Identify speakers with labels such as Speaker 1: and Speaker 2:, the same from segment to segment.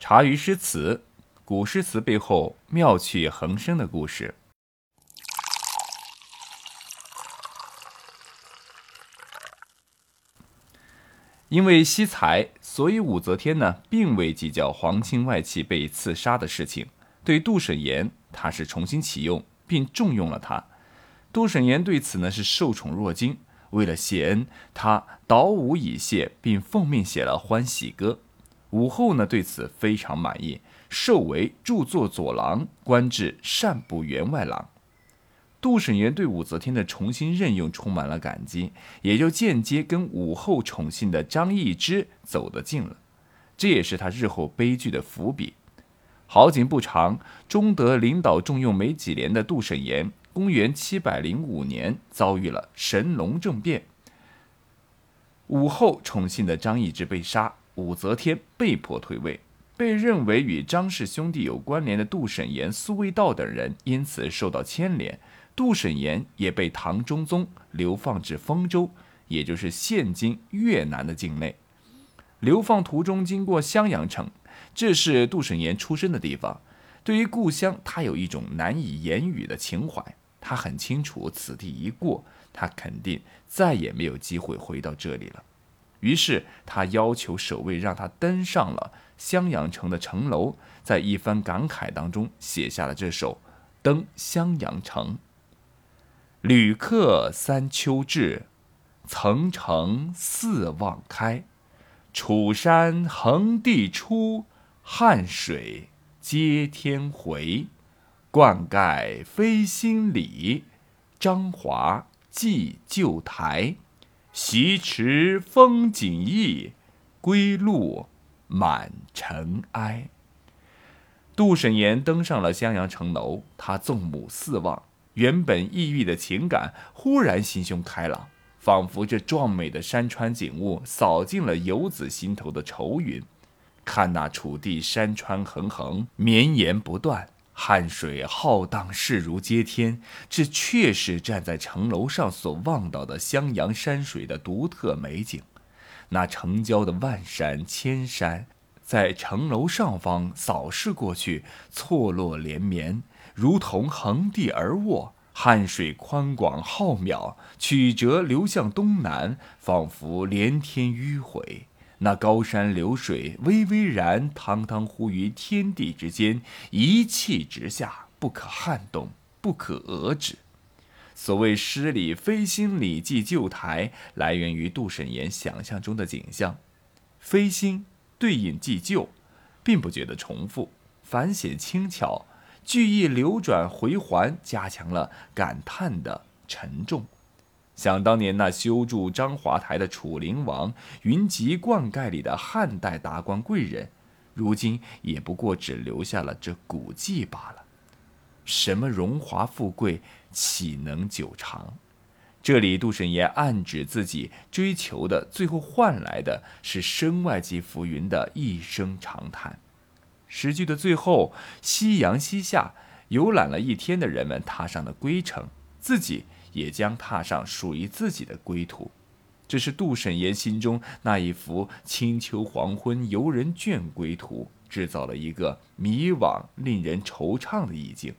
Speaker 1: 茶余诗词，古诗词背后妙趣横生的故事。因为惜才，所以武则天呢，并未计较皇亲外戚被刺杀的事情。对杜审言，他是重新启用，并重用了他。杜审言对此呢，是受宠若惊。为了谢恩，他倒舞以谢，并奉命写了《欢喜歌》。武后呢对此非常满意，授为著作佐郎，官至善部员外郎。杜审言对武则天的重新任用充满了感激，也就间接跟武后宠幸的张易之走得近了。这也是他日后悲剧的伏笔。好景不长，中德领导重用没几年的杜审言，公元七百零五年遭遇了神龙政变，武后宠幸的张易之被杀。武则天被迫退位，被认为与张氏兄弟有关联的杜审言、苏味道等人因此受到牵连。杜审言也被唐中宗流放至丰州，也就是现今越南的境内。流放途中经过襄阳城，这是杜审言出生的地方。对于故乡，他有一种难以言语的情怀。他很清楚，此地一过，他肯定再也没有机会回到这里了。于是他要求守卫让他登上了襄阳城的城楼，在一番感慨当中写下了这首《登襄阳城》：旅客三秋至，层城四望开。楚山横地出，汉水接天回。灌溉飞新里，张华祭旧台。西池风景异，归路满尘埃。杜审言登上了襄阳城楼，他纵目四望，原本抑郁的情感忽然心胸开朗，仿佛这壮美的山川景物扫尽了游子心头的愁云。看那楚地山川横横，绵延不断。汉水浩荡，势如接天，这确是站在城楼上所望到的襄阳山水的独特美景。那城郊的万山千山，在城楼上方扫视过去，错落连绵，如同横地而卧。汉水宽广浩渺，曲折流向东南，仿佛连天迂回。那高山流水巍巍然，汤汤乎于天地之间，一气直下，不可撼动，不可遏止。所谓诗里“飞星礼记旧台”，来源于杜审言想象中的景象。飞星对应祭旧，并不觉得重复，反显轻巧，句意流转回环，加强了感叹的沉重。想当年，那修筑章华台的楚灵王，云集灌溉里的汉代达官贵人，如今也不过只留下了这古迹罢了。什么荣华富贵，岂能久长？这里杜审言暗指自己追求的，最后换来的是身外即浮云的一声长叹。诗句的最后，夕阳西下，游览了一天的人们踏上了归程，自己。也将踏上属于自己的归途，这是杜审言心中那一幅清秋黄昏游人倦归图，制造了一个迷惘、令人惆怅的意境。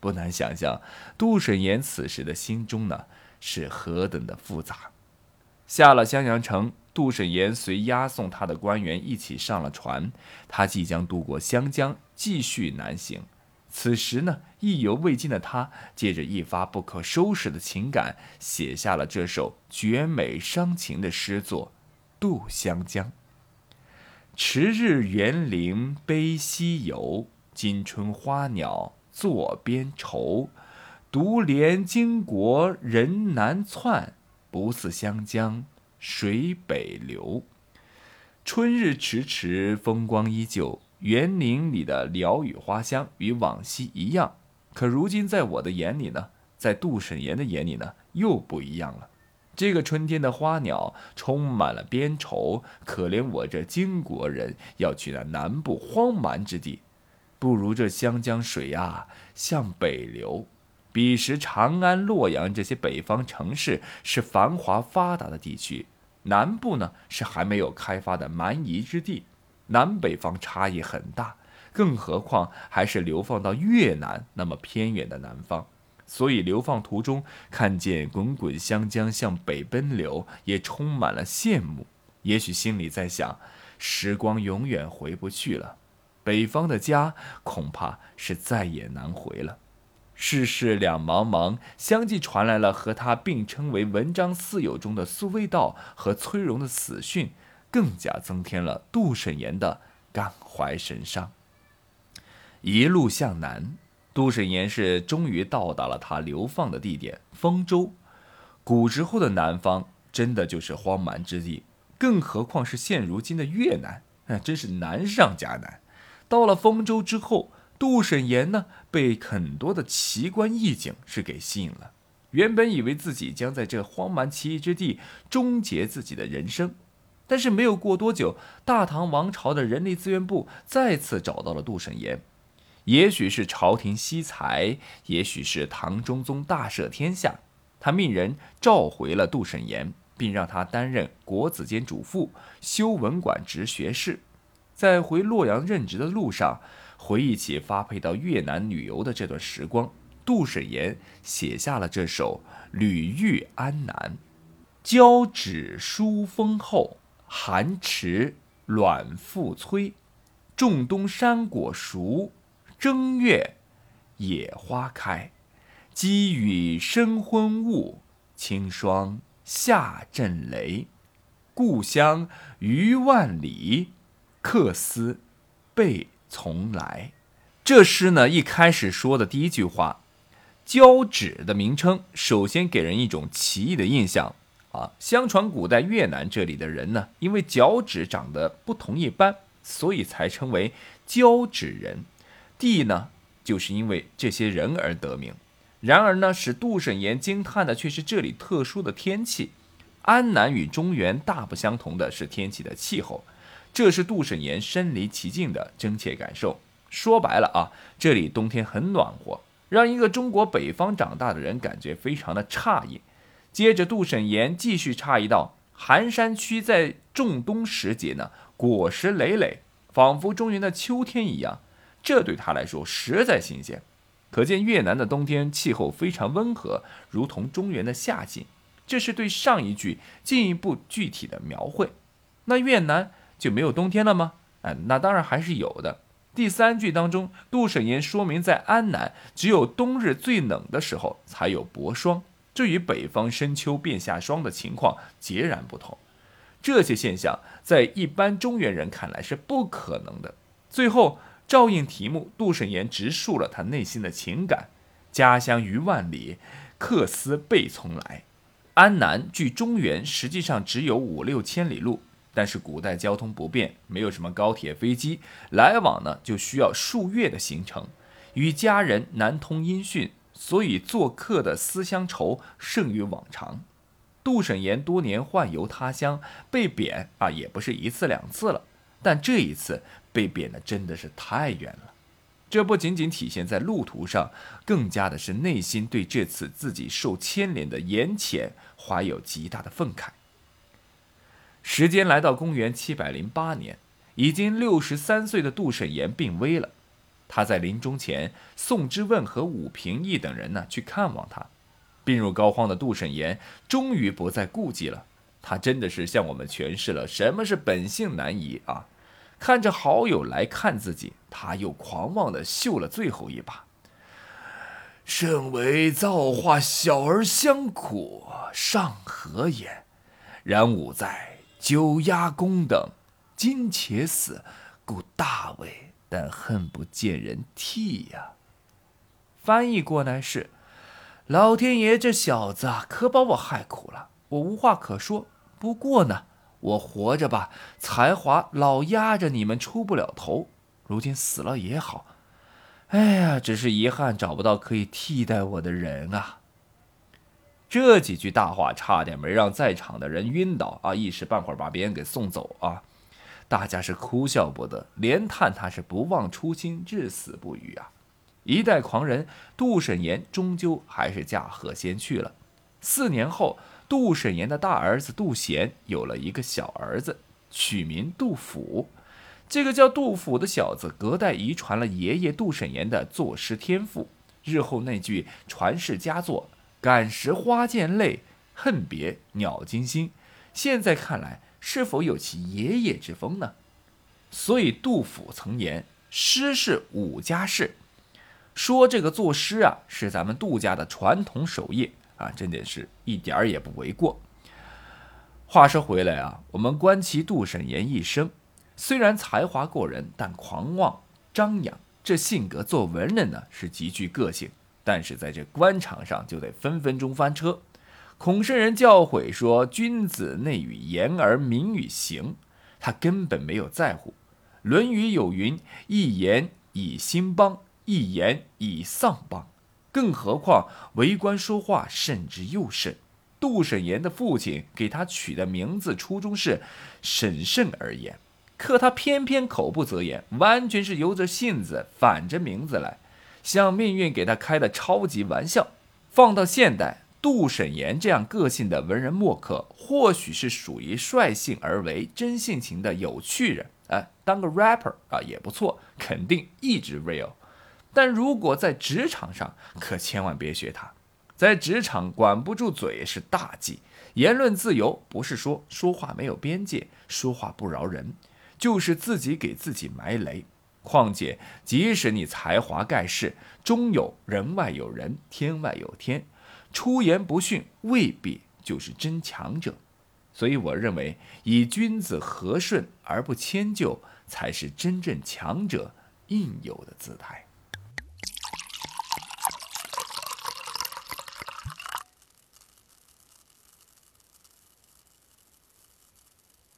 Speaker 1: 不难想象，杜审言此时的心中呢是何等的复杂。下了襄阳城，杜审言随押送他的官员一起上了船，他即将渡过湘江，继续南行。此时呢，意犹未尽的他，借着一发不可收拾的情感，写下了这首绝美伤情的诗作《渡湘江》。迟日园林悲西游，今春花鸟作边愁。独怜经国人难窜，不似湘江水北流。春日迟迟，风光依旧。园林里的鸟语花香与往昔一样，可如今在我的眼里呢，在杜审言的眼里呢，又不一样了。这个春天的花鸟充满了边愁，可怜我这金国人要去那南部荒蛮之地，不如这湘江水啊向北流。彼时长安、洛阳这些北方城市是繁华发达的地区，南部呢是还没有开发的蛮夷之地。南北方差异很大，更何况还是流放到越南那么偏远的南方。所以流放途中看见滚滚湘江向北奔流，也充满了羡慕。也许心里在想，时光永远回不去了，北方的家恐怕是再也难回了。世事两茫茫，相继传来了和他并称为文章四友中的苏味道和崔融的死讯，更加增添了杜审言的感怀神伤。一路向南。杜审言是终于到达了他流放的地点丰州。古时候的南方真的就是荒蛮之地，更何况是现如今的越南，那，真是难上加难。到了丰州之后，杜审言呢被很多的奇观异景是给吸引了。原本以为自己将在这荒蛮奇异之地终结自己的人生，但是没有过多久，大唐王朝的人力资源部再次找到了杜审言。也许是朝廷惜才，也许是唐中宗大赦天下，他命人召回了杜审言，并让他担任国子监主簿、修文馆直学士。在回洛阳任职的路上，回忆起发配到越南旅游的这段时光，杜审言写下了这首《旅遇安南》：交趾疏风后，寒池暖复催，仲冬山果熟。正月，野花开，积雨生昏雾，清霜下阵雷。故乡余万里，客思被从来。这诗呢，一开始说的第一句话，交趾的名称，首先给人一种奇异的印象啊。相传古代越南这里的人呢，因为脚趾长得不同一般，所以才称为交趾人。地呢，就是因为这些人而得名。然而呢，使杜审言惊叹的却是这里特殊的天气。安南与中原大不相同的是天气的气候，这是杜审言身临其境的真切感受。说白了啊，这里冬天很暖和，让一个中国北方长大的人感觉非常的诧异。接着，杜审言继续诧异道：寒山区在仲冬时节呢，果实累累，仿佛中原的秋天一样。这对他来说实在新鲜，可见越南的冬天气候非常温和，如同中原的夏季。这是对上一句进一步具体的描绘。那越南就没有冬天了吗？哎，那当然还是有的。第三句当中，杜审言说明在安南只有冬日最冷的时候才有薄霜，这与北方深秋便下霜的情况截然不同。这些现象在一般中原人看来是不可能的。最后。照应题目，杜审言直述了他内心的情感：家乡于万里，客思倍从来。安南距中原实际上只有五六千里路，但是古代交通不便，没有什么高铁、飞机，来往呢就需要数月的行程，与家人难通音讯，所以做客的思乡愁胜于往常。杜审言多年宦游他乡，被贬啊也不是一次两次了，但这一次。被贬的真的是太远了，这不仅仅体现在路途上，更加的是内心对这次自己受牵连的盐浅怀有极大的愤慨。时间来到公元七百零八年，已经六十三岁的杜审言病危了，他在临终前，宋之问和武平义等人呢去看望他，病入膏肓的杜审言终于不再顾忌了，他真的是向我们诠释了什么是本性难移啊。看着好友来看自己，他又狂妄的秀了最后一把。甚为造化小儿相苦，尚何言？然吾在酒压宫等，今且死，故大为，但恨不见人替呀。翻译过来是：老天爷，这小子可把我害苦了，我无话可说。不过呢。我活着吧，才华老压着你们出不了头。如今死了也好，哎呀，只是遗憾找不到可以替代我的人啊。这几句大话差点没让在场的人晕倒啊！一时半会儿把别人给送走啊！大家是哭笑不得，连叹他是不忘初心，至死不渝啊！一代狂人杜审言终究还是驾鹤仙去了。四年后。杜审言的大儿子杜贤有了一个小儿子，取名杜甫。这个叫杜甫的小子，隔代遗传了爷爷杜审言的作诗天赋。日后那句传世佳作“感时花溅泪，恨别鸟惊心”，现在看来是否有其爷爷之风呢？所以杜甫曾言：“诗是武家事”，说这个作诗啊是咱们杜家的传统手艺啊，真的是一点儿也不为过。话说回来啊，我们观其杜审言一生。虽然才华过人，但狂妄张扬，这性格做文人呢是极具个性，但是在这官场上就得分分钟翻车。孔圣人教诲说：“君子内与言而民与行。”他根本没有在乎。《论语》有云：“一言以兴邦，一言以丧邦。”更何况为官说话慎之又慎。杜审言的父亲给他取的名字，初衷是审慎而言。可他偏偏口不择言，完全是由着性子反着名字来，像命运给他开的超级玩笑。放到现代，杜审言这样个性的文人墨客，或许是属于率性而为、真性情的有趣人。哎，当个 rapper 啊也不错，肯定一直 real。但如果在职场上，可千万别学他，在职场管不住嘴是大忌。言论自由不是说说话没有边界，说话不饶人。就是自己给自己埋雷。况且，即使你才华盖世，终有人外有人，天外有天。出言不逊，未必就是真强者。所以，我认为以君子和顺而不迁就，才是真正强者应有的姿态。